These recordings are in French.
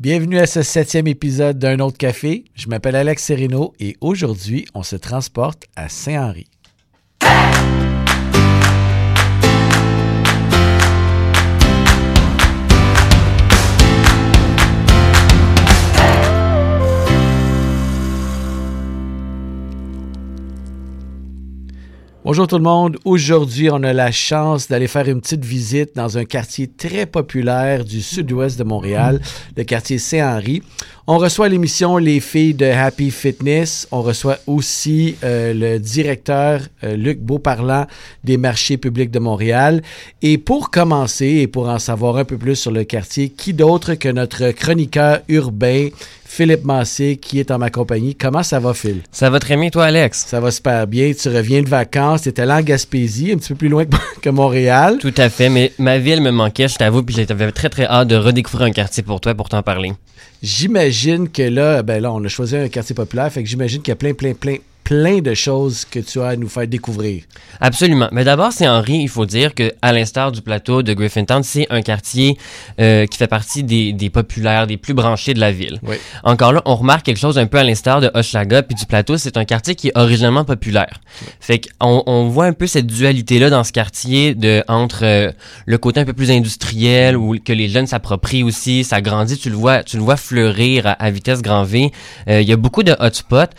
Bienvenue à ce septième épisode d'un autre café. Je m'appelle Alex Sereno et aujourd'hui, on se transporte à Saint-Henri. Bonjour tout le monde. Aujourd'hui, on a la chance d'aller faire une petite visite dans un quartier très populaire du sud-ouest de Montréal, le quartier Saint-Henri. On reçoit l'émission les filles de Happy Fitness. On reçoit aussi euh, le directeur euh, Luc Beauparlant des marchés publics de Montréal. Et pour commencer et pour en savoir un peu plus sur le quartier, qui d'autre que notre chroniqueur urbain Philippe Massé qui est en ma compagnie. Comment ça va, Phil? Ça va très bien, toi, Alex? Ça va super bien. Tu reviens de vacances. Tu étais là en Gaspésie, un petit peu plus loin que Montréal. Tout à fait, mais ma ville me manquait, je t'avoue, puis j'avais très, très hâte de redécouvrir un quartier pour toi pour t'en parler. J'imagine que là, ben là, on a choisi un quartier populaire, fait que j'imagine qu'il y a plein, plein, plein, plein de choses que tu as à nous faire découvrir. Absolument. Mais d'abord, c'est Henri, il faut dire que à l'instar du plateau de Griffintown, c'est un quartier euh, qui fait partie des, des, populaires, des plus branchés de la ville. Oui. Encore là, on remarque quelque chose un peu à l'instar de Hochelaga puis du plateau, c'est un quartier qui est originalement populaire. Fait qu'on on voit un peu cette dualité-là dans ce quartier de entre euh, le côté un peu plus industriel où que les jeunes s'approprient aussi, ça grandit, tu le vois, tu le vois fleurir à, à vitesse grand V. Euh, il y a beaucoup de hotspots,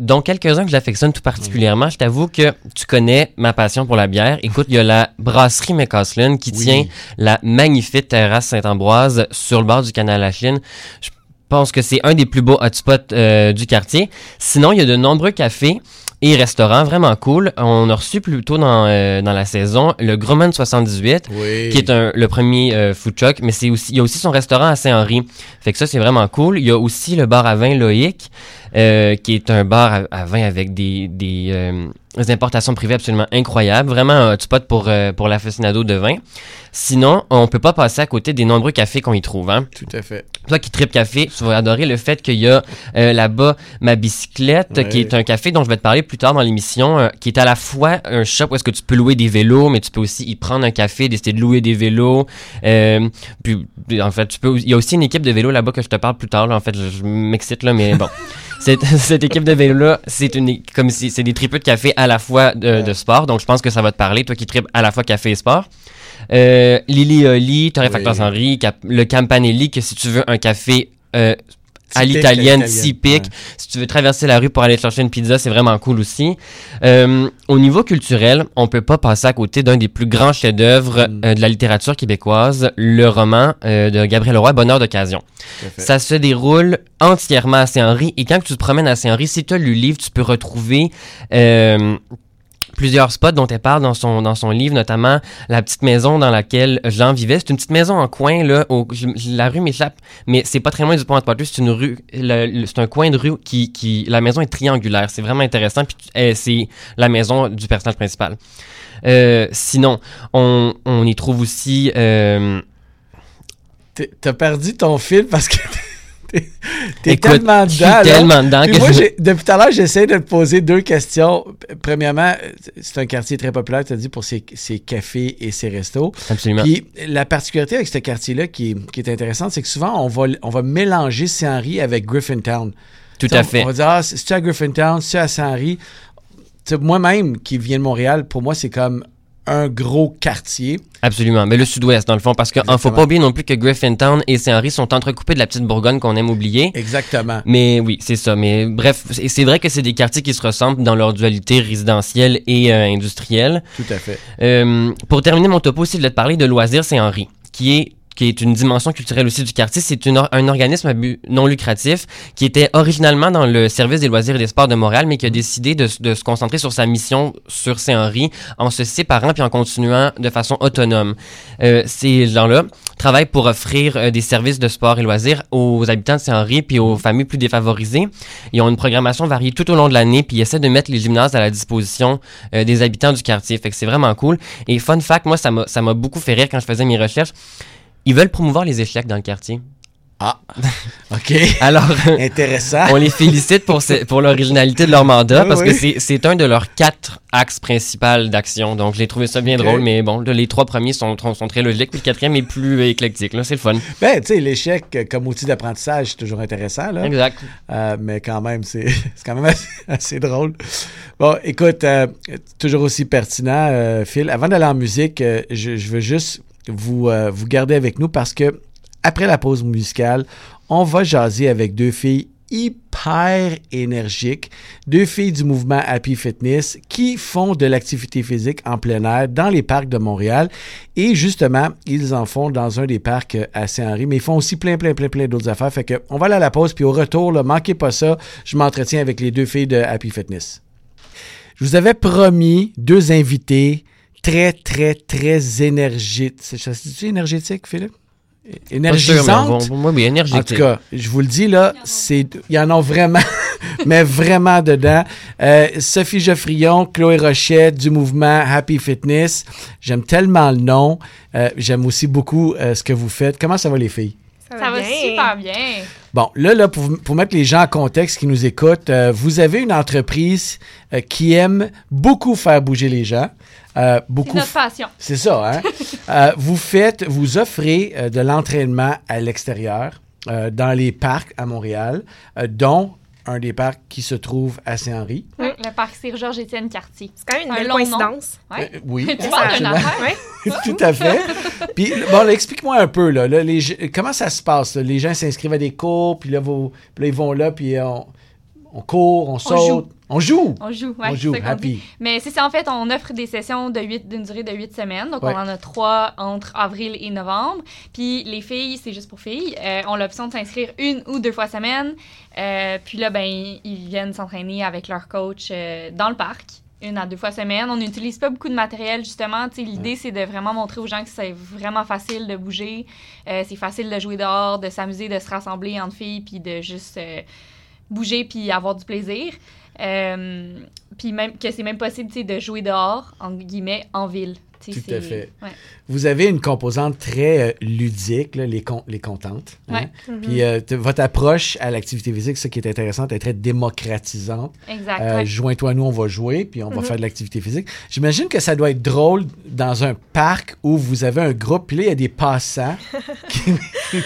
dont quelques-uns que j'affectionne tout particulièrement. Je t'avoue que tu connais ma passion pour la bière. Écoute, il y a la brasserie McCaslin qui Oui. tient la magnifique terrasse Saint-Ambroise sur le bord du canal La Chine. Je pense que c'est un des plus beaux hotspots euh, du quartier. Sinon, il y a de nombreux cafés et restaurants vraiment cool. On a reçu plus tôt dans, euh, dans la saison le Grumman 78 Oui. qui est un, le premier euh, food truck, mais c'est aussi il y a aussi son restaurant à Saint-Henri. Fait que ça c'est vraiment cool. Il y a aussi le bar à vin Loïc, euh, qui est un bar à, à vin avec des des, euh, des importations privées absolument incroyables, vraiment un hotspot pour euh, pour l'aficionado de vin. Sinon, on peut pas passer à côté des nombreux cafés qu'on y trouve. Hein. Tout à fait. Toi qui tripes café, tu vas adorer le fait qu'il y a euh, là-bas ma bicyclette, Ouais. qui est un café dont je vais te parler plus tard dans l'émission, qui est à la fois un shop où est-ce que tu peux louer des vélos, mais tu peux aussi y prendre un café, décider de louer des vélos. Puis en fait, tu peux. Il y a aussi une équipe de vélos là-bas que je te parle plus tard. Là, en fait, je, je m'excite là, mais bon. Cette, cette équipe de vélos là, c'est une comme si c'est des tripeux de café à la fois de, de sport, donc je pense que ça va te parler, toi qui tripes à la fois café et sport. Euh, Lily Oli, Torréfacteurs Oui. Henri, Cap- le Campanelli, que si tu veux un café euh, à l'italienne, typique. ouais. Si tu veux traverser la rue pour aller chercher une pizza, c'est vraiment cool aussi. Euh, au niveau culturel, on peut pas passer à côté d'un des plus grands chefs-d'œuvre Mm. euh, de la littérature québécoise, le roman euh, de Gabriel Roy, Bonheur d'occasion. Ça se déroule entièrement à Saint-Henri. Et quand tu te promènes à Saint-Henri, si tu as lu le livre, tu peux retrouver euh, plusieurs spots dont elle parle dans son, dans son livre, notamment la petite maison dans laquelle Jean vivait. C'est une petite maison en coin, là. La rue m'échappe, mais c'est pas très loin du pont de Poitou. C'est une rue, c'est un coin de rue qui, qui, la maison est triangulaire. C'est vraiment intéressant. Puis eh, c'est la maison du personnage principal. Euh, sinon, on, on y trouve aussi, euh, T'as perdu ton fil parce que t'es tellement je suis dedans. là. tellement dedans Puis que moi, depuis tout à l'heure, j'essaie de te poser deux questions. Premièrement, c'est un quartier très populaire, tu as dit, pour ses, ses cafés et ses restos. Absolument. Puis la particularité avec ce quartier-là qui est, qui est intéressante, c'est que souvent, on va, on va mélanger Saint-Henri avec Griffintown. Tout à on- fait. On va dire, ah, c'est-tu à Griffintown, c'est à Saint-Henri? Tu sais, Moi-même, qui viens de Montréal, pour moi, c'est comme un gros quartier. Absolument. Mais le sud-ouest, dans le fond, parce qu'il ne faut pas oublier non plus que Griffintown et Saint-Henri sont entrecoupés de la petite Bourgogne qu'on aime oublier. Exactement. Mais oui, c'est ça. Mais bref, c'est c'est vrai que c'est des quartiers qui se ressemblent dans leur dualité résidentielle et euh, industrielle. Tout à fait. Euh, pour terminer mon topo aussi, je voulais te parler de Loisirs Saint-Henri, qui est qui est une dimension culturelle aussi du quartier. C'est un organisme non lucratif qui était originalement dans le service des loisirs et des sports de Montréal, mais qui a décidé de, de se concentrer sur sa mission sur Saint-Henri en se séparant puis en continuant de façon autonome. Euh, ces gens-là travaillent pour offrir euh, des services de sport et loisirs aux habitants de Saint-Henri puis aux familles plus défavorisées. Ils ont une programmation variée tout au long de l'année puis ils essaient de mettre les gymnases à la disposition euh, des habitants du quartier. Fait que c'est vraiment cool. Et fun fact, moi, ça m'a beaucoup fait rire quand je faisais mes recherches. Ils veulent promouvoir les échecs dans le quartier. Ah, OK. Alors, Intéressant. on les félicite pour, ce- pour l'originalité de leur mandat Oui, parce oui. que c'est- un de leurs quatre axes principaux d'action. Donc, j'ai trouvé ça bien drôle, mais bon, là, les trois premiers sont, sont très logiques, puis le quatrième est plus éclectique. Là, c'est le fun. Ben, tu sais, l'échec euh, comme outil d'apprentissage, c'est toujours intéressant, là. Exact. Euh, mais quand même, c'est c'est quand même assez, assez drôle. Bon, écoute, euh, toujours aussi pertinent, euh, Phil. Avant d'aller en musique, euh, je, je veux juste vous, euh, vous garder avec nous parce que après la pause musicale, on va jaser avec deux filles hyper énergiques, deux filles du mouvement Happy Fitness qui font de l'activité physique en plein air dans les parcs de Montréal. Et justement, ils en font dans un des parcs euh, à Saint-Henri, mais ils font aussi plein, plein, plein, plein d'autres affaires. Fait que on va aller à la pause, puis au retour, là, manquez pas ça, je m'entretiens avec les deux filles de Happy Fitness. Je vous avais promis deux invités très, très, très énergiques. Ça se dit énergétique, Philippe? Sûr, va- oui, énergique. En tout cas, je vous le dis, là, c'est, il y en a vraiment, mais vraiment dedans. Euh, Sophie Geoffrion, Chloé Rochette du mouvement Happy Fitness. J'aime tellement le nom. Euh, j'aime aussi beaucoup euh, ce que vous faites. Comment ça va, les filles? Ça va super bien. Bon, là, là pour, pour mettre les gens en contexte qui nous écoutent, euh, vous avez une entreprise euh, qui aime beaucoup faire bouger les gens. Euh, C'est notre passion. c'est ça, hein? Vous faites, vous offrez de l'entraînement à l'extérieur, dans les parcs à Montréal, dont un des parcs qui se trouve à Saint-Henri. Ouais, Le parc Sir-Georges-Étienne Cartier. C'est quand même une Un belle long nom. coïncidence. Ouais. Euh, oui. Tu parles d'une absolument. affaire? Ouais. Tout à fait. Puis, bon, là, explique-moi un peu, là, là, les gens- comment ça se passe? là? Les gens s'inscrivent à des cours, puis là, vous, puis là, ils vont là, puis on, on court, on saute. joue. On joue. On joue, ouais, on joue, ça happy. dit. Mais c'est ça, en fait, on offre des sessions de huit- d'une durée de 8 semaines. Donc, Ouais. on en a trois entre avril et novembre. Puis, les filles, c'est juste pour filles, euh, ont l'option de s'inscrire une ou deux fois semaine. Euh, puis là, ben, ils viennent s'entraîner avec leur coach euh, dans le parc. Une à deux fois semaine. On n'utilise pas beaucoup de matériel, justement. L'idée, c'est de vraiment montrer aux gens que c'est vraiment facile de bouger. Euh, c'est facile de jouer dehors, de s'amuser, de se rassembler entre filles, puis de juste bouger puis avoir du plaisir. Euh, puis même que c'est même possible de jouer dehors, en guillemets, en ville. Tu sais, Tout à fait. ouais. Vous avez une composante très euh, ludique, là, les, con- les contentes. hein. Ouais. Mhm. Puis euh, votre approche à l'activité physique, ce qui est intéressant, est très démocratisante. Exact. Euh, ouais. Joins-toi à nous, on va jouer, puis on va Mhm. faire de l'activité physique. J'imagine que ça doit être drôle dans un parc où vous avez un groupe, puis là, il y a des passants qui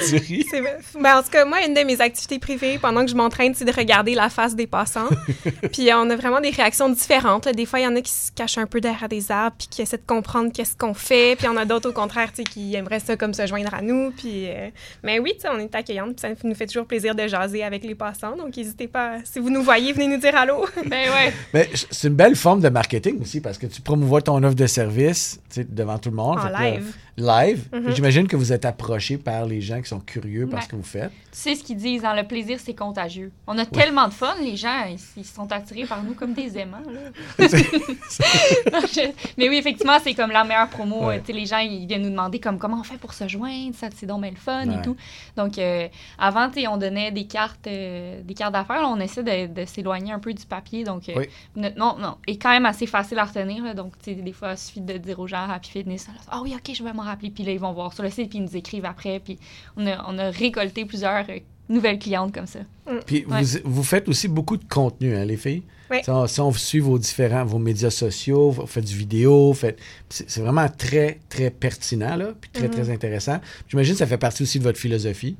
tu ris. C'est vrai. Ben, en tout cas, moi, une de mes activités préférées pendant que je m'entraîne, c'est de regarder la face des passants. puis on a vraiment des réactions différentes. là. Des fois, il y en a qui se cachent un peu derrière des arbres, puis qui essaient de comprendre qu'est-ce qu'on fait. Puis il y en a d'autres, au contraire, tu sais, qui aimeraient ça comme se joindre à nous. Puis, euh, Mais oui, tu sais, on est accueillantes, puis ça nous fait toujours plaisir de jaser avec les passants. Donc, n'hésitez pas, si vous nous voyez, venez nous dire allô. Ben ouais. Mais c'est une belle forme de marketing aussi, parce que tu promouvois ton offre de service tu sais, devant tout le monde. En là, live. Mhm. J'imagine que vous êtes approché par les gens qui sont curieux par Ouais. ce que vous faites. Tu sais ce qu'ils disent, hein, le plaisir, c'est contagieux. On a tellement de fun, les gens, ils, ils sont attirés par nous comme des aimants. là. Non, je- Mais oui, effectivement, c'est comme la meilleure promo. Ouais. Euh, les gens, ils viennent nous demander comme comment on fait pour se joindre, ça c'est donc bien le fun et tout. Donc, euh, avant, on donnait des cartes, euh, des cartes d'affaires. On essaie de, de s'éloigner un peu du papier. Donc, euh, Oui. notre nom, non, est quand même assez facile à retenir. là. donc, des fois, il suffit de dire aux gens Happy Fitness. Ah oui, ok, je vais m'en rappeler. Puis là, ils vont voir sur le site, puis ils nous écrivent après. Puis on a, on a récolté plusieurs euh, nouvelles clientes comme ça. Puis Ouais. vous, vous faites aussi beaucoup de contenu, hein, les filles? Oui. Si on, si on suit vos différents, vos médias sociaux, vous faites du vidéo, vous faites- c'est c'est vraiment très, très pertinent, là, puis très, Mhm. très intéressant. J'imagine que ça fait partie aussi de votre philosophie.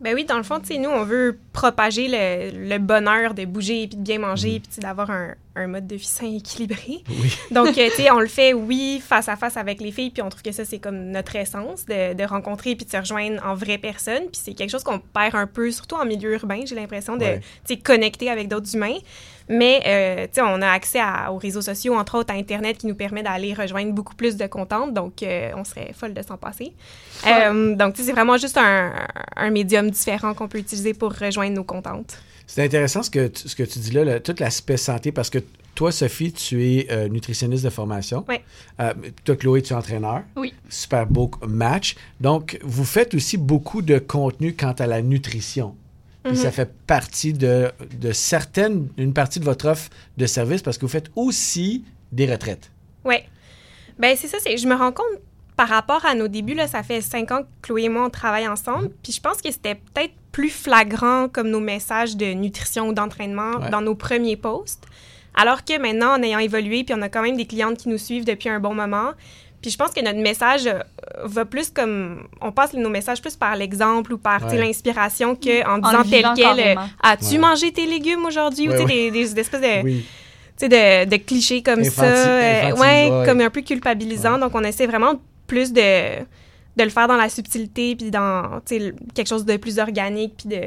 Ben oui, dans le fond, tu sais, nous, on veut propager le, le bonheur de bouger, puis de bien manger, puis tu sais, d'avoir un, un mode de vie sain et équilibré. Oui. Donc, euh, tu sais, on le fait, oui, face à face avec les filles, puis on trouve que ça, c'est comme notre essence, de, de rencontrer puis de se rejoindre en vraie personne. Puis c'est quelque chose qu'on perd un peu, surtout en milieu urbain, j'ai l'impression, de, Ouais. tu sais, connecter avec d'autres humains. Mais, euh, tu sais, on a accès à- aux réseaux sociaux, entre autres à Internet, qui nous permet d'aller rejoindre beaucoup plus de contentes. Donc, euh, on serait folle de s'en passer. Euh, donc, tu sais, c'est vraiment juste un, un médium différent qu'on peut utiliser pour rejoindre nos contentes. C'est intéressant ce que, tu, ce que tu dis là, là, tout l'aspect santé, parce que toi, Sophie, tu es euh, nutritionniste de formation. Oui. Euh, toi, Chloé, tu es entraîneur. Oui. Super beau match. Donc, vous faites aussi beaucoup de contenu quant à la nutrition. Puis Mhm. ça fait partie de, de certaines, une partie de votre offre de service parce que vous faites aussi des retraites. Oui. Ben c'est ça, c'est je me rends compte par rapport à nos débuts, là, ça fait cinq ans que Chloé et moi, on travaille ensemble. Puis je pense que c'était peut-être plus flagrant comme nos messages de nutrition ou d'entraînement Ouais. dans nos premiers posts. Alors que maintenant, en ayant évolué, puis on a quand même des clientes qui nous suivent depuis un bon moment. Puis je pense que notre message euh, va plus comme... On passe nos messages plus par l'exemple ou par Ouais. l'inspiration qu'en En disant tel quel... euh. As-tu Ouais. mangé tes légumes aujourd'hui? Ouais, ou tu sais, ouais. des, des espèces de Oui. tu sais, de, de clichés comme Infanti- ça. euh, ouais. comme un peu culpabilisant. Donc, on essaie vraiment plus de, de le faire dans la subtilité, puis dans quelque chose de plus organique, puis de,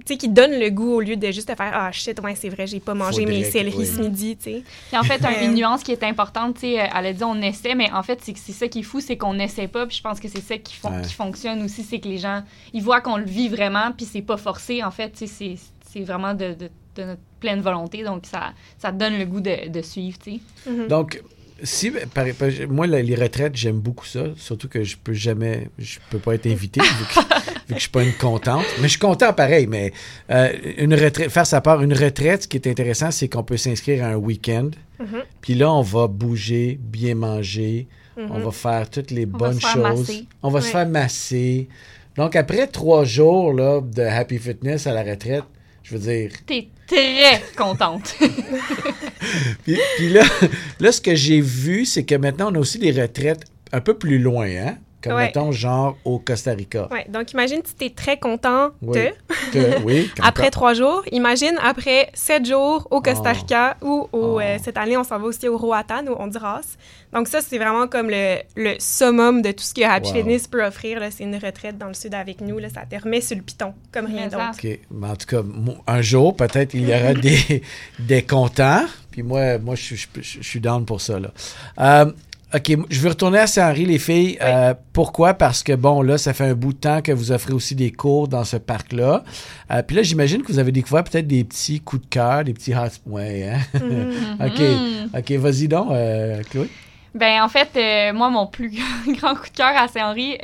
tu sais, qui donne le goût au lieu de juste te faire Ah shit, ouais, c'est vrai, j'ai pas mangé mes Faudrait céleris oui. ce midi, tu sais. Puis en fait, un- Euh, une nuance qui est importante, tu sais, euh, elle a dit on essaie, mais en fait, c'est ça qui est fou, c'est qu'on n'essaie pas. Puis je pense que c'est ça qui, fon- Ouais. qui fonctionne aussi, c'est que les gens, ils voient qu'on le vit vraiment, puis c'est pas forcé. En fait, tu sais, c'est c'est vraiment de, de- de notre pleine volonté, donc ça, ça donne le goût de, de suivre, tu sais. Mhm. Donc, si, par- par- moi, les retraites, j'aime beaucoup ça. Surtout que je peux jamais, je peux pas être invité vu que, vu que je suis pas une contente. Mais je suis content pareil. Mais euh, une retraite, faire sa part, une retraite, ce qui est intéressant, c'est qu'on peut s'inscrire à un week-end. Mhm. Puis là, on va bouger, bien manger. Mhm. On va faire toutes les On bonnes choses. masser. On va se faire masser. Donc, après trois jours là, de Happy Fitness à la retraite, je veux dire, T'es très contente. Puis, là, là, ce que j'ai vu, c'est que maintenant, on a aussi des retraites un peu plus loin, hein? Comme, Ouais. mettons, genre au Costa Rica. Ouais, donc, imagine si tu es très content Oui. de, Que- oui. après trois jours. Imagine après sept jours au Costa Oh. Rica ou au, Oh. euh, cette année, on s'en va aussi au Roatan, au Honduras. Donc ça, c'est vraiment comme le, le summum de tout ce que Happy Wow. Fitness peut offrir. là. C'est une retraite dans le sud avec nous. Là. Ça te remet sur le piton, comme rien d'autre. OK. Mais en tout cas, un jour, peut-être, il y aura des, des contents. Puis moi, moi je, suis- je, je- je suis down pour ça. Là. Euh, OK, je veux retourner à Saint-Henri, les filles. Euh, pourquoi? Parce que, bon, là, ça fait un bout de temps que vous offrez aussi des cours dans ce parc-là. Euh, puis là, j'imagine que vous avez découvert peut-être des petits coups de cœur, des petits hot... Ouais, hein? OK. Mhm. OK, vas-y donc, euh, Chloé. Ben en fait, moi, mon plus grand coup de cœur à Saint-Henri,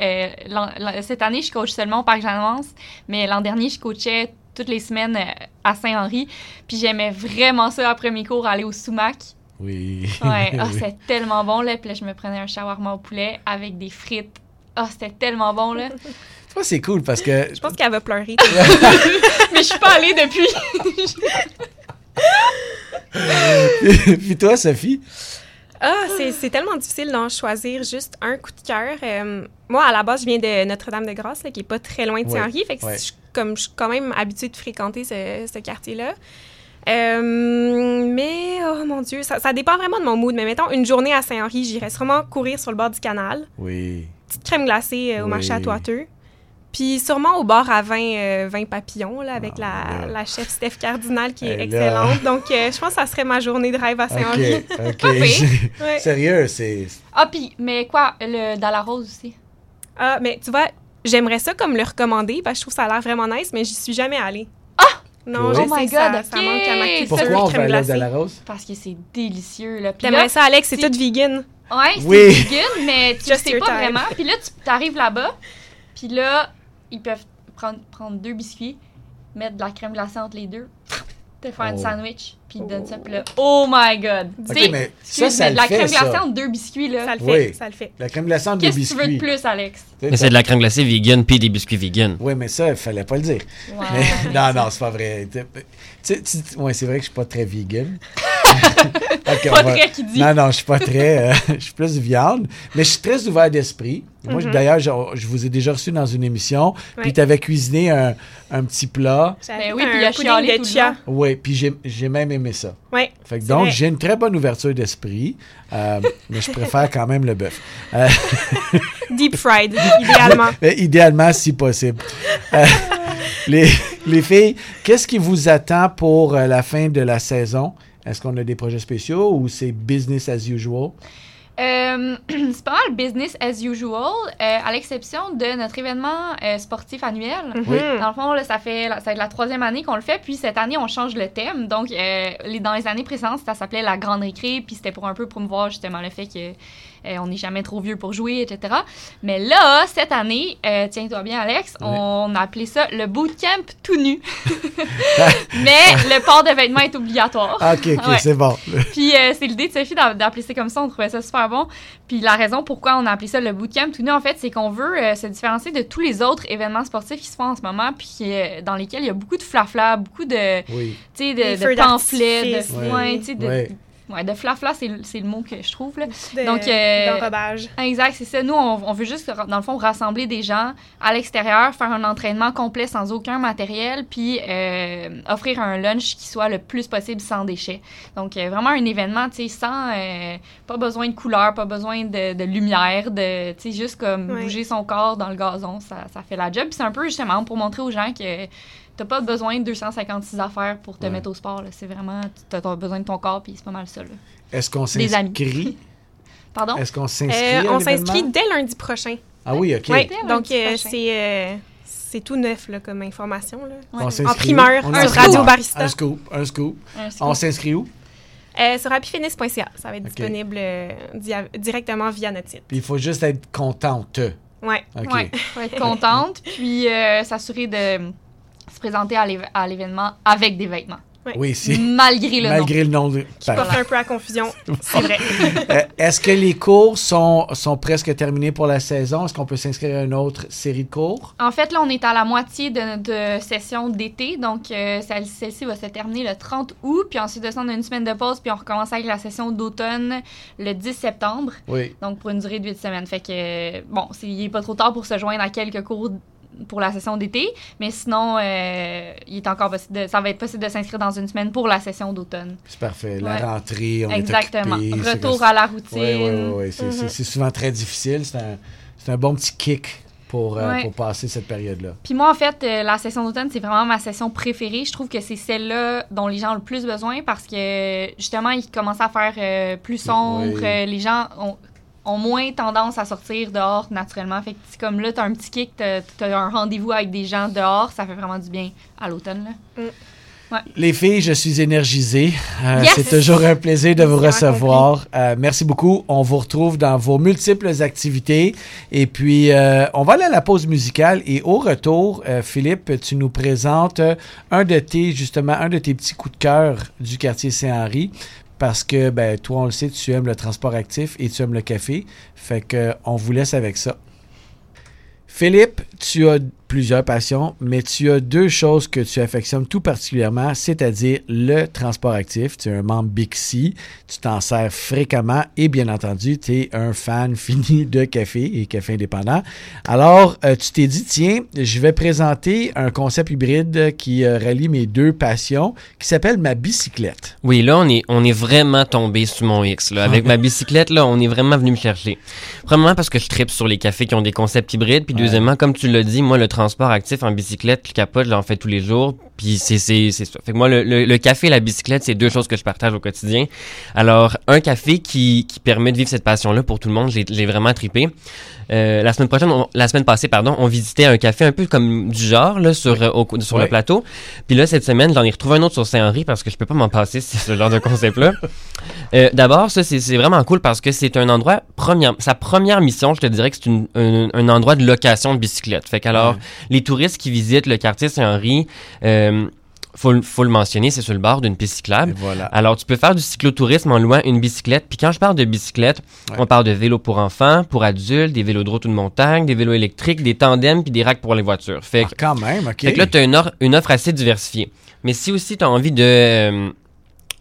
cette année, je coach seulement au Parc Jeanne-Mance, mais l'an dernier, je coachais toutes les semaines à Saint-Henri. Puis j'aimais vraiment ça après mes cours, aller au sumac. Oui. Ouais, ah, Oui. c'était tellement bon, là. Puis là, je me prenais un shawarma au poulet avec des frites. Ah, c'était tellement bon, là. Tu vois, c'est cool parce que. Je pense qu'elle va pleurer. mais je suis pas allée depuis. Puis toi, Sophie? Ah, c'est c'est tellement difficile d'en choisir juste un coup de cœur. Euh, moi, à la base, je viens de Notre-Dame-de-Grâce, qui est pas très loin de Ouais, Saint-Henri. Fait que ouais. je, comme, je suis quand même habituée de fréquenter ce, ce quartier-là. Euh, mais, oh mon Dieu, ça, ça dépend vraiment de mon mood. Mais mettons, une journée à Saint-Henri, j'irais sûrement courir sur le bord du canal. Oui. Petite crème glacée euh, au Oui. marché à Toiteux. Puis sûrement au bar à vin, euh, vin papillon, là, avec Ah, la, chef Steph Cardinal qui est Elle, là. excellente. Donc, euh, je pense que ça serait ma journée de rêve à Saint-Henri. OK. Ouais. Sérieux, c'est. Ah, puis, mais quoi, le, dans la rose aussi? Ah, mais tu vois, j'aimerais ça comme le recommander parce que je trouve ça a l'air vraiment nice, mais j'y suis jamais allée. Non, Oui. je Oh sais my que ça, God, ça manque à ma culture Pourquoi de on va crème glacée. la rose? Parce que c'est délicieux, là. T'aimerais ça, Alex? C'est tout vegan. Ouais, c'est Oui. vegan, mais tu sais pas time. vraiment. Puis là, tu arrives là-bas, puis là, ils peuvent prendre, prendre deux biscuits, mettre de la crème glacée entre les deux, te faire un Oh. sandwich, puis ils te donnent ça, puis là, oh my god! OK, Tu sais, mais ça, ça de la fait, crème glacée ça. entre deux biscuits, là. Ça le fait, Oui. ça le fait. La crème glacée entre des Qu'est-ce que tu veux de biscuits. plus, Alex? Mais c'est de la crème glacée vegan puis des biscuits vegan. Oui, mais ça, il fallait pas le dire. Mais- non, non, c'est pas vrai. Tu sais, ouais, c'est vrai que je suis pas très vegan. Pas va- très qui dit. Non, non, je suis pas très. euh, je suis plus viande. Mais je suis très ouvert d'esprit. Moi, Mhm. d'ailleurs, je, je vous ai déjà reçu dans une émission. Puis tu avais cuisiné un, un petit plat. Ben oui, puis il a chialé tout le. Oui, puis j'ai j'ai même aimé ça. Ouais. Fait que donc, j'ai une très bonne ouverture d'esprit, euh, mais je préfère quand même le bœuf. Euh, Deep fried, idéalement. mais idéalement, si possible. Euh, les, les filles, qu'est-ce qui vous attend pour la fin de la saison? Est-ce qu'on a des projets spéciaux ou c'est business as usual? Euh, c'est pas mal business as usual, euh, à l'exception de notre événement euh, sportif annuel. Oui. Mhm. Dans le fond, là, ça fait la, ça fait la troisième année qu'on le fait, puis cette année, on change le thème. Donc, euh, les, dans les années précédentes, ça s'appelait la Grande Récré, puis c'était pour un peu promouvoir justement le fait que Euh, on n'est jamais trop vieux pour jouer, etc. Mais là, cette année, euh, tiens-toi bien, Alex, Oui. on a appelé ça le bootcamp tout nu. Mais le port de vêtements est obligatoire. Ah, OK, OK, Ouais. c'est bon. Puis euh, c'est l'idée de Sophie d'a- d'appeler ça comme ça, on trouvait ça super bon. Puis la raison pourquoi on a appelé ça le bootcamp tout nu, en fait, c'est qu'on veut euh, se différencier de tous les autres événements sportifs qui se font en ce moment, puis euh, dans lesquels il y a beaucoup de flafla, beaucoup de, Oui. tu sais, Des de, de pamphlets, de, oui. tu sais, de, Ouais. de flafla, c'est le mot que je trouve, là. De- Donc, euh, d'enrobage. Exact, c'est ça. Nous, on, on veut juste, dans le fond, rassembler des gens à l'extérieur, faire un entraînement complet sans aucun matériel, puis euh, offrir un lunch qui soit le plus possible sans déchets. Donc, euh, vraiment un événement, tu sais, sans... euh, pas besoin de couleur, pas besoin de, de lumière, de, tu sais, juste comme Ouais. bouger son corps dans le gazon, ça, ça fait la job. Puis c'est un peu, justement, pour montrer aux gens que t'as pas besoin de 256 affaires pour te Ouais. mettre au sport, là. C'est vraiment... T'as t'as besoin de ton corps, puis c'est pas mal ça, là. Est-ce qu'on s'inscrit? Pardon? Est-ce qu'on s'inscrit? Euh, à on s'inscrit dès lundi prochain. Ah oui, OK. Oui, donc euh, c'est euh, c'est tout neuf là, comme information. Là. Ouais. On En s'inscrit primeur, sur s'inscrit Radio? Barista. Un scoop, un scoop. Un scoop. On s'inscrit où? Euh, sur happyfitness.ca, ça va être disponible euh, dia- directement via notre site. Puis il faut juste être contente. Ouais. OK. Ouais, faut être contente, puis euh, s'assurer de se présenter à l'événement avec des vêtements, Oui, si. malgré le nom. Malgré le nom de. Porte un peu à confusion, c'est vrai. Euh, Est-ce que les cours sont, sont presque terminés pour la saison? Est-ce qu'on peut s'inscrire à une autre série de cours? En fait, là, on est à la moitié de notre session d'été, donc euh, celle- celle-ci va se terminer le 30 août, puis ensuite de ça, on a une semaine de pause, puis on recommence avec la session d'automne le 10 septembre, Oui. donc pour une durée de 8 semaines. Fait que, bon, il n'est pas trop tard pour se joindre à quelques cours pour la session d'été, mais sinon, euh, il est encore possible de- ça va être possible de s'inscrire dans une semaine pour la session d'automne. C'est parfait. La Ouais. rentrée, on Exactement. est occupé. Retour à la routine. Oui, oui, oui. C'est souvent très difficile. C'est un, un bon petit kick pour, euh, Ouais. pour passer cette période-là. Puis moi, en fait, euh, la session d'automne, c'est vraiment ma session préférée. Je trouve que c'est celle-là dont les gens ont le plus besoin parce que, justement, il commence à faire euh, plus sombre. Oui. les gens ont, ont moins tendance à sortir dehors naturellement. Fait que c'est comme là, t'as un petit kick, t'as as un rendez-vous avec des gens dehors. Ça fait vraiment du bien à l'automne. là. Les filles, je suis énergisé. Euh, Yes! C'est toujours un plaisir de vous recevoir. Euh, merci beaucoup. On vous retrouve dans vos multiples activités. Et puis, euh, on va aller à la pause musicale. Et au retour, euh, Philippe, tu nous présentes un de tes, justement, un de tes petits coups de cœur du quartier Saint-Henri. Parce que, ben, toi, on le sait, tu aimes le transport actif et tu aimes le café. Fait que, on vous laisse avec ça. Philippe, tu as plusieurs passions, mais tu as deux choses que tu affectionnes tout particulièrement, c'est-à-dire le transport actif. Tu es un membre Bixi, tu t'en sers fréquemment et bien entendu, tu es un fan fini de café et café indépendant. Alors, euh, tu t'es dit, tiens, je vais présenter un concept hybride qui euh, relie mes deux passions, qui s'appelle ma bicyclette. Oui, là, on est, on est vraiment tombé sur mon X. Là. Avec ma bicyclette, là, on est vraiment venu me chercher. Premièrement, parce que je tripe sur les cafés qui ont des concepts hybrides. Puis Ouais. deuxièmement, comme tu l'as dit, moi, le transport actif en bicyclette, je capote, je l'en fais tous les jours. Puis c'est c'est- ça. Fait que moi, le, le- café et la bicyclette, c'est deux choses que je partage au quotidien. Alors, un café qui, qui permet de vivre cette passion-là pour tout le monde, j'ai vraiment tripé. Euh, la semaine prochaine, on- la semaine passée, pardon, on visitait un café un peu comme du genre là, sur, euh, au- sur le plateau. Puis là, cette semaine, j'en ai retrouvé un autre sur Saint-Henri parce que je peux pas m'en passer, c'est ce genre de concept-là. Euh, D'abord, ça, c'est vraiment cool parce que c'est un endroit, première, sa première mission, je te dirais que c'est une- un, un endroit de location de bicyclettes. Fait qu'alors, Ouais. les touristes qui visitent le quartier Saint-Henri, euh, faut, le- faut le mentionner, c'est sur le bord d'une piste cyclable. Voilà. Alors, tu peux faire du cyclotourisme en louant une bicyclette. Puis quand je parle de bicyclette, Ouais. on parle de vélos pour enfants, pour adultes, des vélos de route ou de montagne, des vélos électriques, des tandems, puis des racks pour les voitures. Fait Ah, que, quand même, OK. fait que là, tu as une, offre assez diversifiée. Mais si aussi tu as envie de euh,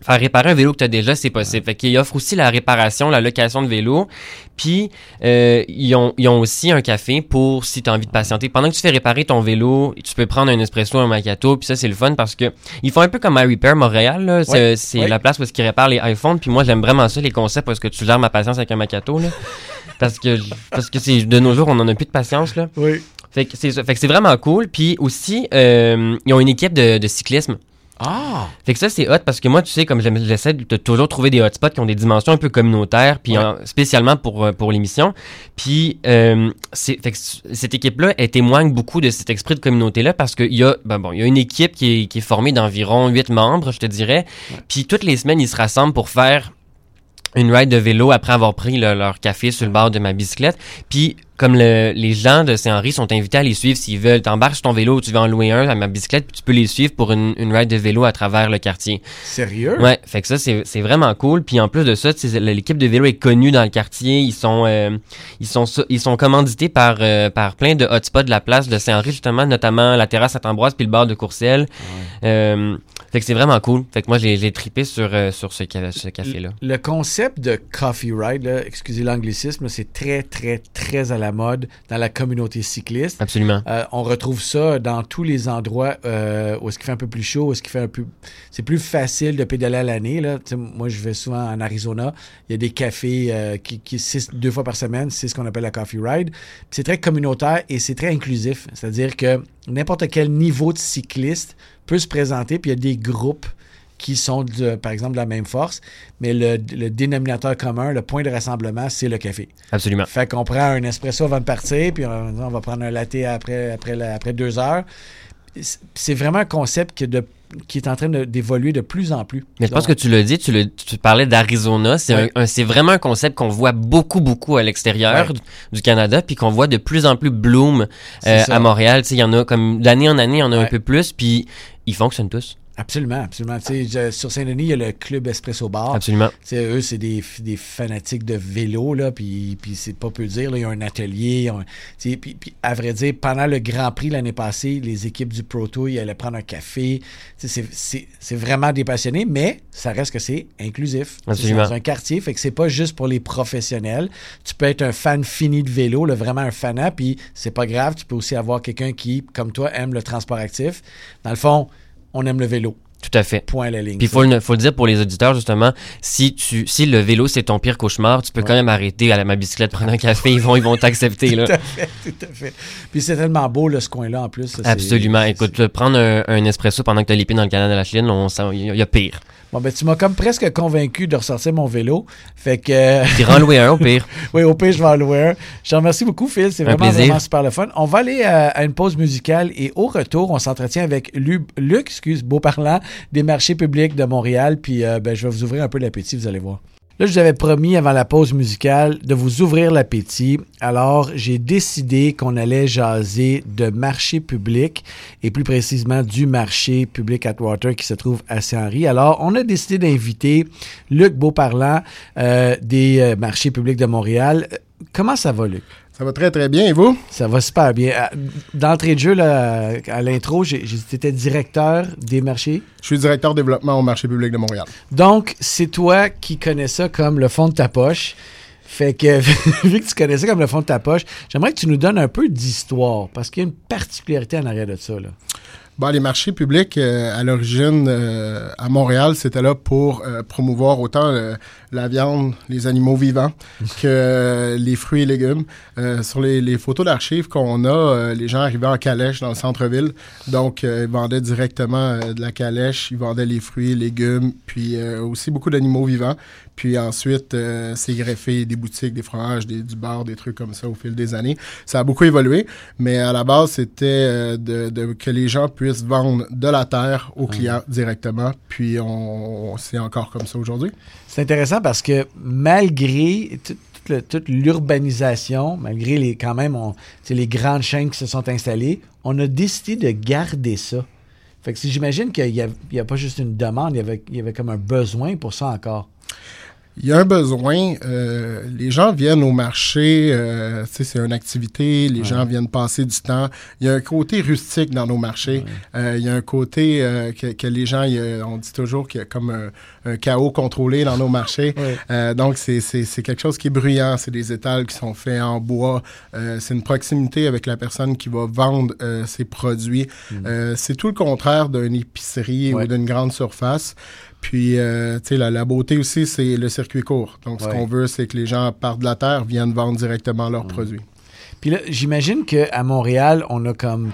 faire réparer un vélo que tu as déjà, c'est possible. Fait qu'ils offrent aussi la réparation, la location de vélo. Puis, euh, ils, ont, ils ont aussi un café pour si tu as envie de patienter. Pendant que tu fais réparer ton vélo, tu peux prendre un espresso, un macchiato. Puis ça, c'est le fun parce que ils font un peu comme iRepair Montréal. là. C'est c'est ouais. la place où ils réparent les iPhones. Puis moi, j'aime vraiment ça, les concepts, parce que tu gères ma patience avec un macchiato. Là. parce que, parce que c'est de nos jours, on en a plus de patience. Là. Oui. Fait que c'est ça. Fait que c'est vraiment cool. Puis aussi, euh, ils ont une équipe de, de cyclisme. Ah! Fait que ça, c'est hot parce que moi, tu sais, comme j'essaie de toujours trouver des hotspots qui ont des dimensions un peu communautaires, puis Ouais. en- spécialement pour, euh, pour l'émission. Puis, euh, c'est- fait que cette équipe-là, elle témoigne beaucoup de cet esprit de communauté-là parce qu'il y a, ben bon, il y a une équipe qui est, qui est formée d'environ huit membres, je te dirais. Puis, toutes les semaines, ils se rassemblent pour faire une ride de vélo après avoir pris le- leur café sur le bord de ma bicyclette. Puis, comme le- les gens de Saint-Henri sont invités à les suivre s'ils veulent, t'embarques sur ton vélo, tu vas en louer un à ma bicyclette, puis tu peux les suivre pour une, une ride de vélo à travers le quartier. Sérieux? Ouais, fait que ça, c'est vraiment cool. Puis en plus de ça, l'équipe de vélo est connue dans le quartier. Ils sont, euh, ils sont, so- ils sont commandités par, euh, par plein de hotspots de la place de Saint-Henri, justement, notamment la terrasse Saint-Ambroise puis le bar de Courcelles. Euh, fait que c'est vraiment cool. Fait que moi, j'ai trippé sur, euh, sur ce, ca- ce café-là. Le concept de coffee ride, là, excusez l'anglicisme, c'est très, très, très à la mode dans la communauté cycliste. Absolument. Euh, on retrouve ça dans tous les endroits euh, où est-ce qu'il fait un peu plus chaud, où est-ce qu'il fait un peu... C'est plus facile de pédaler à l'année. Moi, je vais souvent en Arizona. Il y a des cafés euh, qui, qui six- deux fois par semaine. C'est ce qu'on appelle la coffee ride. C'est très communautaire et c'est très inclusif. C'est-à-dire que n'importe quel niveau de cycliste peut se présenter. Puis il y a des groupes qui sont, de- par exemple, de la même force. Mais le, le dénominateur commun, le point de rassemblement, c'est le café. Absolument. Fait qu'on prend un espresso avant de partir, puis on, on va prendre un latte après, après, la- après deux heures. C'est- vraiment un concept qui est, de- qui est en train d'évoluer de plus en plus. Mais je pense que tu l'as dit, tu, le, tu parlais d'Arizona. C'est Ouais. un- un- c'est vraiment un concept qu'on voit beaucoup, beaucoup à l'extérieur Ouais. du, du Canada, puis qu'on voit de plus en plus bloom euh, à Montréal. Tu sais, Il y en a comme d'année en année, il y en a un peu plus, puis ils fonctionnent tous. Absolument, absolument. Tu sais, je- sur Saint-Denis, il y a le club Espresso Bar. Absolument. Tu sais, eux, c'est des, des fanatiques de vélo, là, puis, puis c'est pas peu dire, là, ils ont un atelier. puis, puis, à vrai dire, pendant le Grand Prix l'année passée, les équipes du Pro Tour, ils allaient prendre un café. Tu sais, c'est- c'est c'est vraiment des passionnés, mais ça reste que c'est inclusif. C'est Absolument. dans un quartier, fait que c'est pas juste pour les professionnels. Tu peux être un fan fini de vélo, là, vraiment un fanat, puis c'est pas grave, tu peux aussi avoir quelqu'un qui, comme toi, aime le transport actif. Dans le fond, on aime le vélo. Tout à fait. Point à la ligne. Puis il faut, le- faut le dire pour les auditeurs, justement, si tu si le vélo c'est ton pire cauchemar, tu peux quand même arrêter à la, ma bicyclette, prendre un café, ils vont ils vont t'accepter. là. Tout à fait, tout à fait. Puis c'est tellement beau, là, ce coin-là, en plus. Absolument. Écoute, prendre un, un espresso pendant que tu as pieds dans le canal de la Chine, il y a pire. Bon, ben, tu m'as comme presque convaincu de ressortir mon vélo. Fait que, euh, T'es en louer un au pire. oui, au pire, je vais en louer un. Je te remercie beaucoup, Phil. C'est Un vraiment, plaisir. vraiment super le fun. On va aller euh, à une pause musicale et au retour, on s'entretient avec Lu- Luc, excuse, Beauparlant, des marchés publics de Montréal. Puis, euh, ben, je vais vous ouvrir un peu l'appétit, vous allez voir. Là, je vous avais promis avant la pause musicale de vous ouvrir l'appétit. Alors, j'ai décidé qu'on allait jaser de marché public et plus précisément du marché public Atwater qui se trouve à Saint-Henri. Alors, on a décidé d'inviter Luc Beauparlant euh, des euh, marchés publics de Montréal. Euh, Comment ça va, Luc? Ça va très, très bien. Et vous? Ça va super bien. À- D'entrée de jeu, là, à l'intro, j'ai- j'ai- tu étais directeur des marchés. Je suis directeur développement au marché public de Montréal. Donc, c'est toi qui connais ça comme le fond de ta poche. Fait que, vu que tu connais ça comme le fond de ta poche, j'aimerais que tu nous donnes un peu d'histoire, parce qu'il y a une particularité en arrière de ça. Là. Bon, les marchés publics, euh, à l'origine, euh, à Montréal, c'était là pour euh, promouvoir autant euh, la viande, les animaux vivants, que euh, les fruits et légumes. Euh, sur les, les photos d'archives qu'on a, euh, les gens arrivaient en calèche dans le centre-ville. Donc, ils vendaient directement de la calèche, ils vendaient les fruits, légumes, puis aussi beaucoup d'animaux vivants. Puis ensuite, c'est greffé des boutiques, des fromages, des, du bar, des trucs comme ça au fil des années. Ça a beaucoup évolué, mais à la base, c'était de, de- que les gens puissent vendre de la terre aux clients directement. Puis on, c'est encore comme ça aujourd'hui. C'est intéressant parce que malgré toute l'urbanisation, malgré les, quand même on- les grandes chaînes qui se sont installées, on a décidé de garder ça. Fait que si j'imagine qu'il n'y a, pas juste une demande, il y avait comme un besoin pour ça encore. Il y a un besoin. euh, les gens viennent au marché, euh, c'est une activité. Les gens viennent passer du temps. Il y a un côté rustique dans nos marchés. Euh, il y a un côté euh, que, que les gens, a- on dit toujours qu'il y a comme un, un chaos contrôlé dans nos marchés. Ouais. Euh, donc, c'est- quelque chose qui est bruyant. C'est des étals qui sont faits en bois. C'est une proximité avec la personne qui va vendre ses produits. Euh, c'est tout le contraire d'une épicerie ou d'une grande surface. Puis, euh, tu sais, la, la beauté aussi, c'est le circuit court. Donc, ce qu'on veut, c'est que les gens partent de la terre, viennent vendre directement leurs produits. Puis là, j'imagine qu'à Montréal, on a comme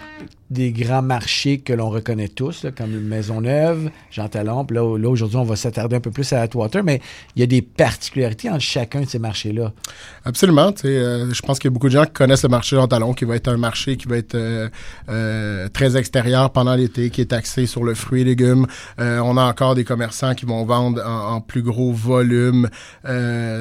des grands marchés que l'on reconnaît tous, là, comme Maisonneuve, Jean Talon. Puis là, là, aujourd'hui, on va s'attarder un peu plus à Atwater, mais il y a des particularités entre chacun de ces marchés-là. Absolument. euh, je pense qu'il y a beaucoup de gens qui connaissent le marché Jean Talon, qui va être un marché qui va être euh, euh, très extérieur pendant l'été, qui est axé sur le fruit et légumes. Euh, on a encore des commerçants qui vont vendre en, en plus gros volume.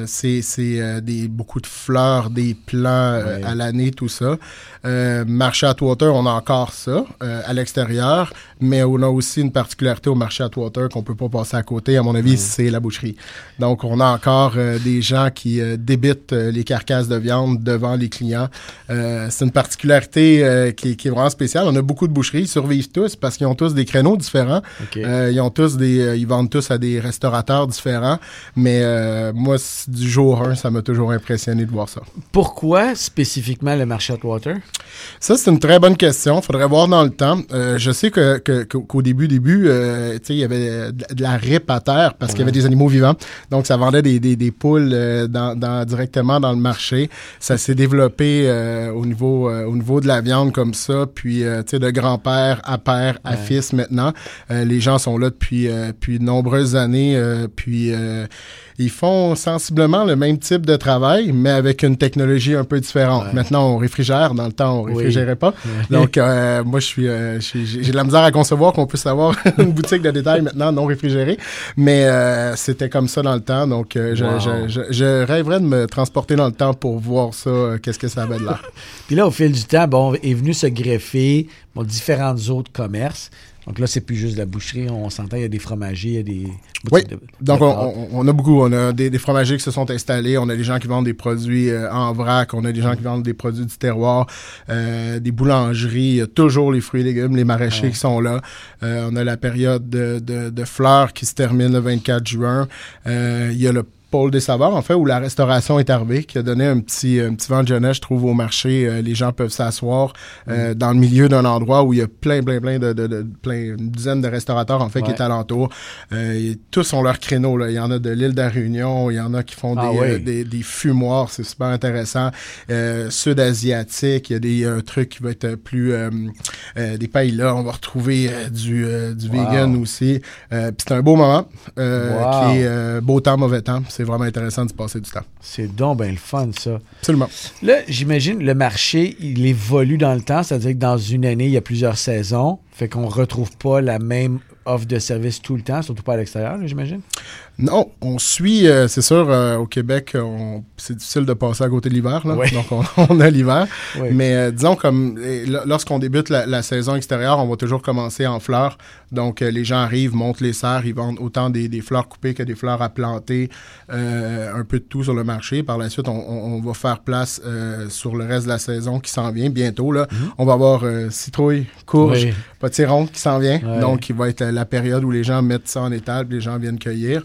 C'est des beaucoup de fleurs, des plants à l'année, tout ça. Marché Atwater, on a encore ça euh, à l'extérieur, mais on a aussi une particularité au marché Atwater qu'on peut pas passer à côté. À mon avis, c'est la boucherie. Donc, on a encore euh, des gens qui euh, débitent les carcasses de viande devant les clients. C'est une particularité qui, qui est vraiment spéciale. On a beaucoup de boucheries, ils survivent tous parce qu'ils ont tous des créneaux différents. Ils ont tous des, ils vendent tous à des restaurateurs différents. Mais moi, du jour 1, ça m'a toujours impressionné de voir ça. Pourquoi spécifiquement le marché Atwater? Ça, c'est une très bonne question. Faudrait voir dans le temps. Euh, je sais que, qu'au début, début, euh, il y avait de, la rip à terre parce qu'il y avait des animaux vivants. Donc, ça vendait des, des, des poules euh, dans, dans- directement dans le marché. Ça s'est développé au niveau au niveau de la viande comme ça. Puis, tu sais, de grand-père à père à Ouais. fils maintenant. Les gens sont là depuis, depuis de nombreuses années. puis, ils font sensiblement le même type de travail, mais avec une technologie un peu différente. Ouais. Maintenant, on réfrigère. Dans le temps, on Oui. réfrigérait pas. Donc, euh, moi, je suis, euh, j'ai de la misère à concevoir qu'on puisse avoir une boutique de détail maintenant non réfrigérée. Mais euh, c'était comme ça dans le temps. Donc, je, Wow. je, je, je rêverais de me transporter dans le temps pour voir ça, qu'est-ce que ça avait de l'air. Puis là, au fil du temps, bon, est venu se greffer bon, différentes autres commerces. Donc là, c'est plus juste la boucherie. On s'entend, il y a des fromagers, il y a des Oui. de- Donc, de on, a beaucoup. On a des, des fromagers qui se sont installés. On a des gens qui vendent des produits euh, en vrac. On a des gens qui vendent des produits du terroir. euh, des boulangeries. Il y a toujours les fruits et légumes, les maraîchers Ouais. qui sont là. Euh, on a la période de, de- de fleurs qui se termine le 24 juin. Il y a le pôle des saveurs, en fait, où la restauration est arrivée, qui a donné un petit, un petit vent de jeunesse, je trouve, au marché. Euh, les gens peuvent s'asseoir euh, dans le milieu d'un endroit où il y a plein, plein, plein de, de, de- plein, une dizaine de restaurateurs, en fait, qui est alentour. Euh, et tous ont leur créneau. Là. Il y en a de l'île de la Réunion, il y en a qui font Ah des, oui. euh, des, des fumoirs, c'est super intéressant. Euh, Sud-asiatique, il y a des un truc qui va être plus des paillas. On va retrouver du, euh, du Wow. vegan aussi. Euh, Puis c'est un beau moment euh, Wow. qui est beau temps, mauvais temps. C'est vraiment intéressant de se passer du temps. C'est donc bien le fun, ça. Absolument. Là, j'imagine le marché, il évolue dans le temps, c'est-à-dire que dans une année, il y a plusieurs saisons, fait qu'on retrouve pas la même offre de service tout le temps, surtout pas à l'extérieur, j'imagine? Non, on suit, euh, c'est sûr, euh, au Québec, on- c'est difficile de passer à côté de l'hiver. là. Ouais. Donc, on, on a l'hiver. Oui. Mais euh, disons, comme lorsqu'on débute la, la saison extérieure, on va toujours commencer en fleurs. Donc, euh, les gens arrivent, montent les serres, ils vendent autant des, des fleurs coupées que des fleurs à planter, euh, un peu de tout sur le marché. Par la suite, on, on- on va faire place euh, sur le reste de la saison qui s'en vient bientôt. Là. On va avoir euh, citrouille, courge, Oui. potiron qui s'en vient. Donc, il va être la, la période où les gens mettent ça en étal, puis les gens viennent cueillir.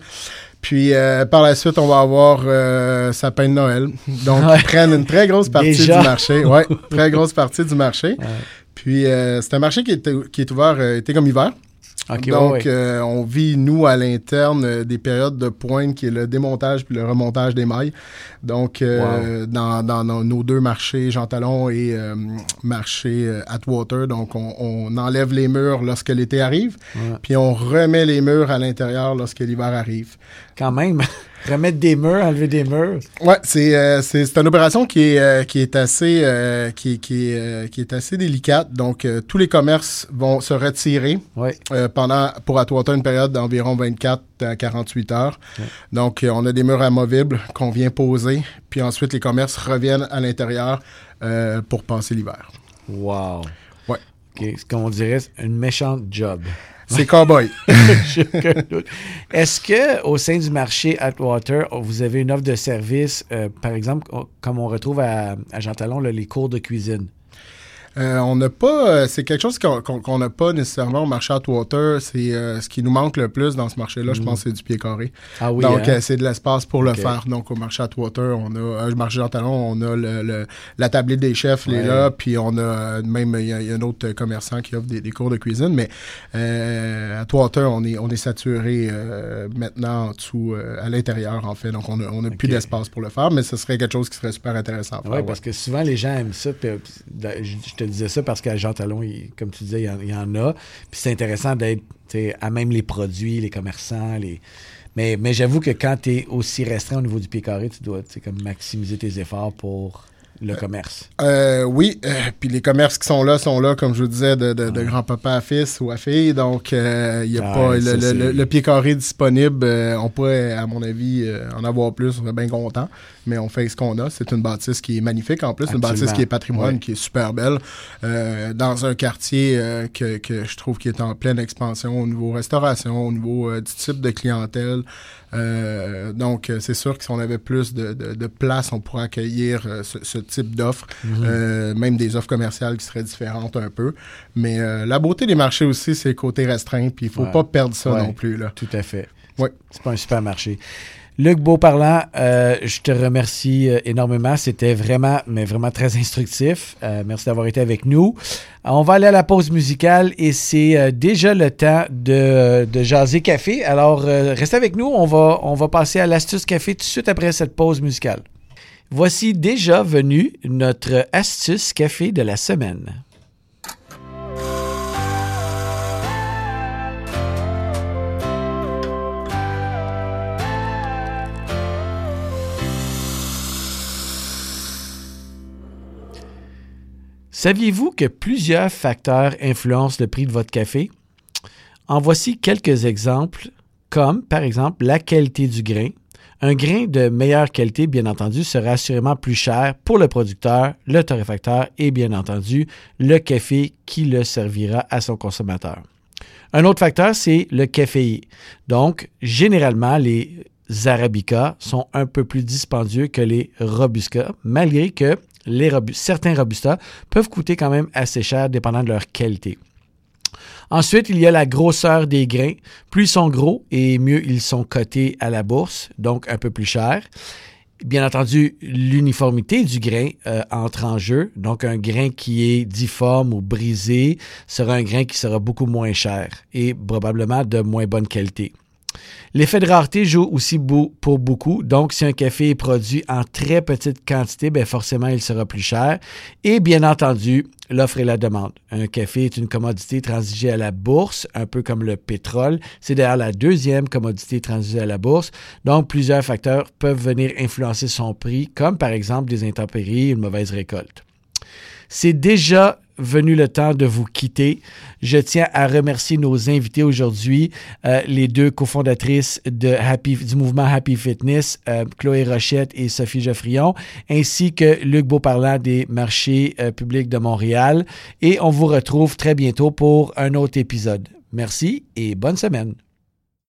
Puis euh, par la suite, on va avoir euh, sapin de Noël. Donc, Ouais. ils prennent une très grosse partie Déjà? du marché. Ouais, très grosse partie du marché. Ouais. Puis euh, c'est un marché qui est, qui est ouvert été comme hiver. OK, Donc, ouais, ouais. euh, on vit, nous, à l'interne, euh, des périodes de pointe qui est le démontage puis le remontage des mailles. Donc, euh, dans, dans nos, nos deux marchés, Jean Talon et euh, marché euh, Atwater, donc on, on enlève les murs lorsque l'été arrive, Ouais. puis on remet les murs à l'intérieur lorsque l'hiver arrive. Quand même, remettre des murs, enlever des murs. Ouais, c'est euh, c'est c'est une opération qui est euh, qui est assez euh, qui qui qui est assez délicate. Donc tous les commerces vont se retirer pendant pour Atwater une période d'environ 24 à 48 heures. Ouais. Donc on a des murs amovibles qu'on vient poser, puis ensuite les commerces reviennent à l'intérieur pour passer l'hiver. Wow. Ouais. OK, c'est comme on dirait, une méchante job. C'est cowboy. Est-ce que au sein du marché Atwater, vous avez une offre de service, euh, par exemple, comme on retrouve à, à Jean Talon, les cours de cuisine? Euh, on n'a pas, euh, c'est quelque chose qu'on n'a pas nécessairement au marché Atwater. C'est euh, ce qui nous manque le plus dans ce marché-là, je pense, c'est du pied carré. Ah oui, Donc, hein? euh, c'est de l'espace pour le faire. Donc, au marché Atwater, on a, euh, le marché Jean Talon, on a le, le- la tablette des chefs, les là, puis on a euh, même, il y, y a un autre commerçant qui offre des, des cours de cuisine, mais euh, à Atwater, on est, on est saturé euh, maintenant en dessous, euh, à l'intérieur, en fait. Donc, on a, on a plus d'espace pour le faire, mais ce serait quelque chose qui serait super intéressant à. Oui, ouais. parce que souvent les gens aiment ça. puis, euh, je, je te disais ça parce qu'à Jean Talon, il- comme tu disais, il y en, il y en a. Puis c'est intéressant d'être à même les produits, les commerçants, les. Mais, mais j'avoue que quand tu es aussi restreint au niveau du pied carré, tu dois comme maximiser tes efforts pour le commerce. Euh, oui, euh, puis les commerces qui sont là sont là, comme je vous disais, de, de, de grand-papa à fils ou à fille. Donc, euh, il y a Ah, pas le, ça, le- c'est- le- le pied carré disponible. euh, on pourrait, à mon avis, euh, en avoir plus. On serait bien content. Mais on fait ce qu'on a. C'est une bâtisse qui est magnifique. En plus, une bâtisse qui est patrimoine, qui est super belle. euh, dans un quartier euh, que, que je trouve qui est en pleine expansion au niveau restauration, au niveau euh, du type de clientèle. Euh, donc, c'est sûr que si on avait plus de, de- de place, on pourrait accueillir ce, ce type d'offres. Euh, même des offres commerciales qui seraient différentes un peu. Mais la beauté des marchés aussi, c'est le côté restreint, puis il faut Ouais. pas perdre ça Ouais. non plus. Là. Tout à fait. Ouais. C'est pas un supermarché. Luc Beauparlant, euh, je te remercie euh, énormément. C'était vraiment, mais vraiment très instructif. Euh, merci d'avoir été avec nous. On va aller à la pause musicale et c'est déjà le temps de, de jaser café. Alors, restez avec nous. On va, on va passer à l'astuce café tout de suite après cette pause musicale. Voici déjà venu notre astuce café de la semaine. Saviez-vous que plusieurs facteurs influencent le prix de votre café? En voici quelques exemples, comme par exemple la qualité du grain. Un grain de meilleure qualité, bien entendu, sera assurément plus cher pour le producteur, le torréfacteur et bien entendu le café qui le servira à son consommateur. Un autre facteur, c'est le café. Donc, généralement, les Arabica sont un peu plus dispendieux que les Robusta, malgré que certains Robusta peuvent coûter quand même assez cher dépendant de leur qualité. Ensuite, il y a la grosseur des grains. Plus ils sont gros et mieux ils sont cotés à la bourse, donc un peu plus cher. Bien entendu, l'uniformité du grain euh, entre en jeu. Donc, un grain qui est difforme ou brisé sera un grain qui sera beaucoup moins cher et probablement de moins bonne qualité. L'effet de rareté joue aussi pour beaucoup. Donc, si un café est produit en très petite quantité, bien forcément, il sera plus cher. Et bien entendu, l'offre et la demande. Un café est une commodité transigée à la bourse, un peu comme le pétrole. C'est d'ailleurs la deuxième commodité transigée à la bourse. Donc, plusieurs facteurs peuvent venir influencer son prix, comme par exemple des intempéries, une mauvaise récolte. C'est déjà venu le temps de vous quitter. Je tiens à remercier nos invités aujourd'hui, euh, les deux cofondatrices du mouvement Happy Fitness, euh, Chloé Rochette et Sophie Geoffrion, ainsi que Luc Beauparlant des marchés euh, publics de Montréal. Et on vous retrouve très bientôt pour un autre épisode. Merci et bonne semaine.